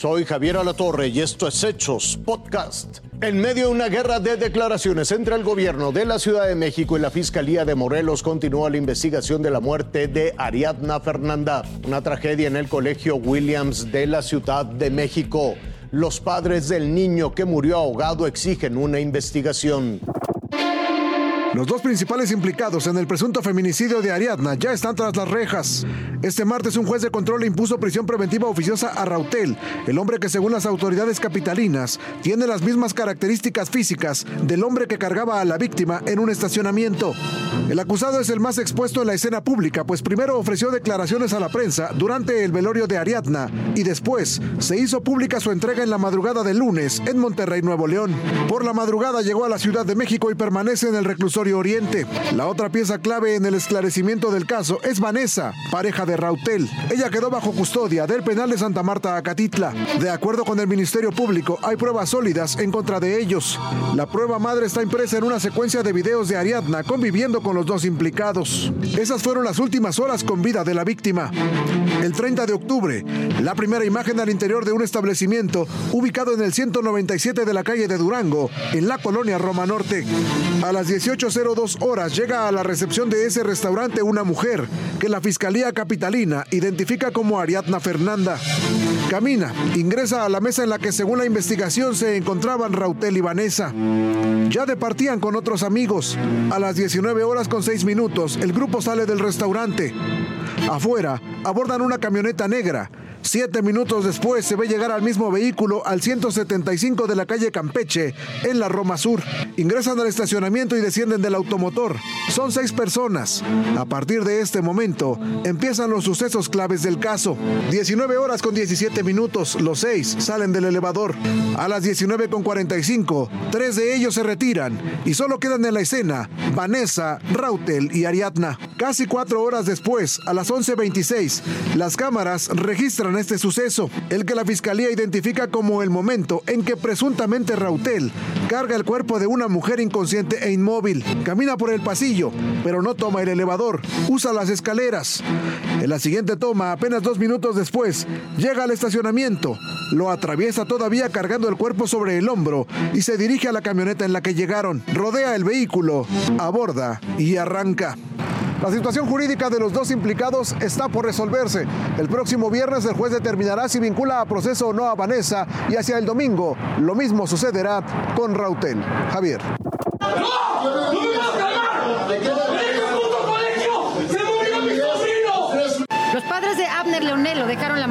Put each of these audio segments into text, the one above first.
Soy Javier Alatorre y esto es Hechos Podcast. En medio de una guerra de declaraciones entre el gobierno de la Ciudad de México y la Fiscalía de Morelos continúa la investigación de la muerte de Ariadna Fernanda, una tragedia en el Colegio Williams de la Ciudad de México. Los padres del niño que murió ahogado exigen una investigación. Los dos principales implicados en el presunto feminicidio de Ariadna ya están tras las rejas. Este martes un juez de control impuso prisión preventiva oficiosa a Rautel, el hombre que según las autoridades capitalinas tiene las mismas características físicas del hombre que cargaba a la víctima en un estacionamiento. El acusado es el más expuesto en la escena pública, pues primero ofreció declaraciones a la prensa durante el velorio de Ariadna y después se hizo pública su entrega en la madrugada del lunes en Monterrey, Nuevo León. Por la madrugada llegó a la Ciudad de México y permanece en el reclusorio Oriente. La otra pieza clave en el esclarecimiento del caso es Vanessa, pareja de Rautel. Ella quedó bajo custodia del penal de Santa Marta Acatitla. De acuerdo con el Ministerio Público, hay pruebas sólidas en contra de ellos. La prueba madre está impresa en una secuencia de videos de Ariadna conviviendo con los dos implicados. Esas fueron las últimas horas con vida de la víctima. El 30 de octubre, la primera imagen al interior de un establecimiento ubicado en el 197 de la calle de Durango, en la colonia Roma Norte. A las 18 02 horas llega a la recepción de ese restaurante una mujer que la Fiscalía Capitalina identifica como Ariadna Fernanda. Camina, ingresa a la mesa en la que según la investigación se encontraban Rautel y Vanessa. Ya departían con otros amigos. A las 19 horas con 6 minutos, el grupo sale del restaurante. Afuera, abordan una camioneta negra Siete minutos después se ve llegar al mismo vehículo al 175 de la calle Campeche, en la Roma Sur. Ingresan al estacionamiento y descienden del automotor. Son seis personas. A partir de este momento, empiezan los sucesos claves del caso. 19 horas con 17 minutos, los seis salen del elevador. A las 19 con 45, tres de ellos se retiran y solo quedan en la escena Vanessa, Rautel y Ariadna. Casi cuatro horas después, a las 11.26, las cámaras registran este suceso, el que la fiscalía identifica como el momento en que presuntamente Rautel carga el cuerpo de una mujer inconsciente e inmóvil. Camina por el pasillo, pero no toma el elevador, usa las escaleras. En la siguiente toma, apenas dos minutos después, llega al estacionamiento, lo atraviesa todavía cargando el cuerpo sobre el hombro y se dirige a la camioneta en la que llegaron. Rodea el vehículo, aborda y arranca. La situación jurídica de los dos implicados está por resolverse. El próximo viernes el juez determinará si vincula a proceso o no a Vanessa y hacia el domingo lo mismo sucederá con Rautel. Javier.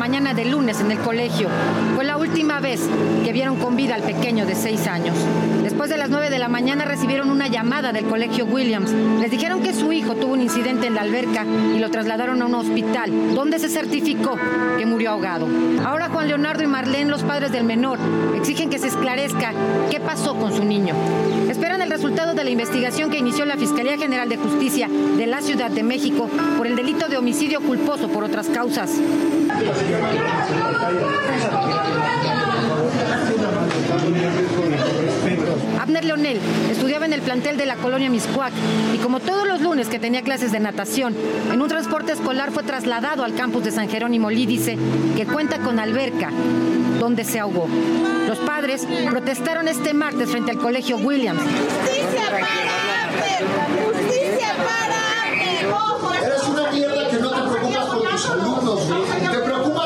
Mañana del lunes en el colegio. Fue la última vez que vieron con vida al pequeño de seis años. Después de las nueve de la mañana recibieron una llamada del colegio Williams. Les dijeron que su hijo tuvo un incidente en la alberca y lo trasladaron a un hospital, donde se certificó que murió ahogado. Ahora Juan Leonardo y Marlene, los padres del menor, exigen que se esclarezca qué pasó con su niño. Esperan el resultado de la investigación que inició la Fiscalía General de Justicia de la Ciudad de México por el delito de homicidio culposo por otras causas. Abner Leonel estudiaba en el plantel de la colonia Miscuac y como todos los lunes que tenía clases de natación, en un transporte escolar fue trasladado al campus de San Jerónimo Lídice, que cuenta con alberca, donde se ahogó. Los padres protestaron este martes frente al colegio Williams. ¡Justicia para Abner! ¡Justicia para Abner! Eres una mierda que no te preocupas por tus alumnos. Te preocupas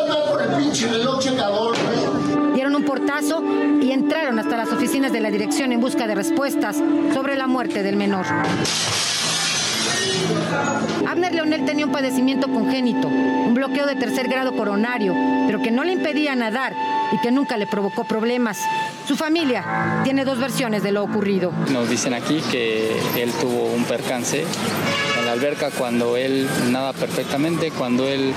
pinche reloj checador, güey. Dieron un portazo y entraron hasta las oficinas de la dirección en busca de respuestas sobre la muerte del menor. Abner Leonel tenía un padecimiento congénito, un bloqueo de tercer grado coronario, pero que no le impedía nadar y que nunca le provocó problemas. Su familia tiene dos versiones de lo ocurrido. Nos dicen aquí que él tuvo un percance en la alberca cuando él nada perfectamente, cuando él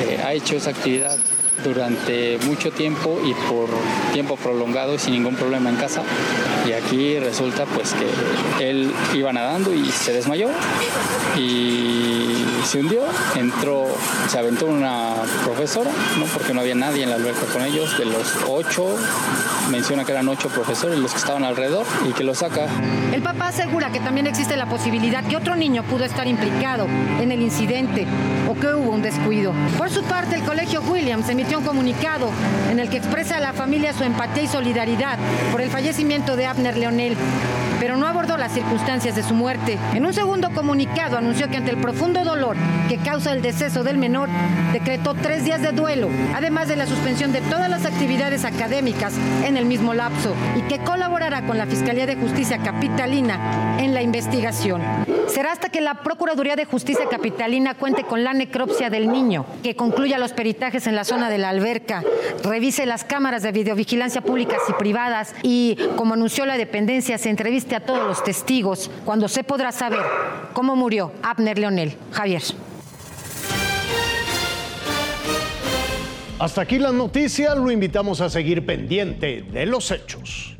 eh, ha hecho esa actividad durante mucho tiempo y por tiempo prolongado sin ningún problema en casa. Y aquí resulta pues que él iba nadando y se desmayó y se hundió, entró, se aventó una profesora, ¿no? porque no había nadie en la alberca con ellos, de los ocho, menciona que eran ocho profesores los que estaban alrededor y que lo saca. El papá asegura que también existe la posibilidad que otro niño pudo estar implicado en el incidente o que hubo un descuido. Por su parte, el Colegio Williams emitió un comunicado en el que expresa a la familia su empatía y solidaridad por el fallecimiento de Abner Leonel, pero no abordó las circunstancias de su muerte. En un segundo comunicado anunció que ante el profundo dolor que causa el deceso del menor, decretó tres días de duelo, además de la suspensión de todas las actividades académicas en el mismo lapso, y que colaborará con la Fiscalía de Justicia Capitalina en la investigación. Será hasta que la Procuraduría de Justicia Capitalina cuente con la necropsia del niño, que concluya los peritajes en la zona de la alberca, revise las cámaras de videovigilancia públicas y privadas y, como anunció la dependencia, se entreviste a todos los testigos, cuando se podrá saber cómo murió Abner Leonel. Javier. Hasta aquí la noticia, lo invitamos a seguir pendiente de los hechos.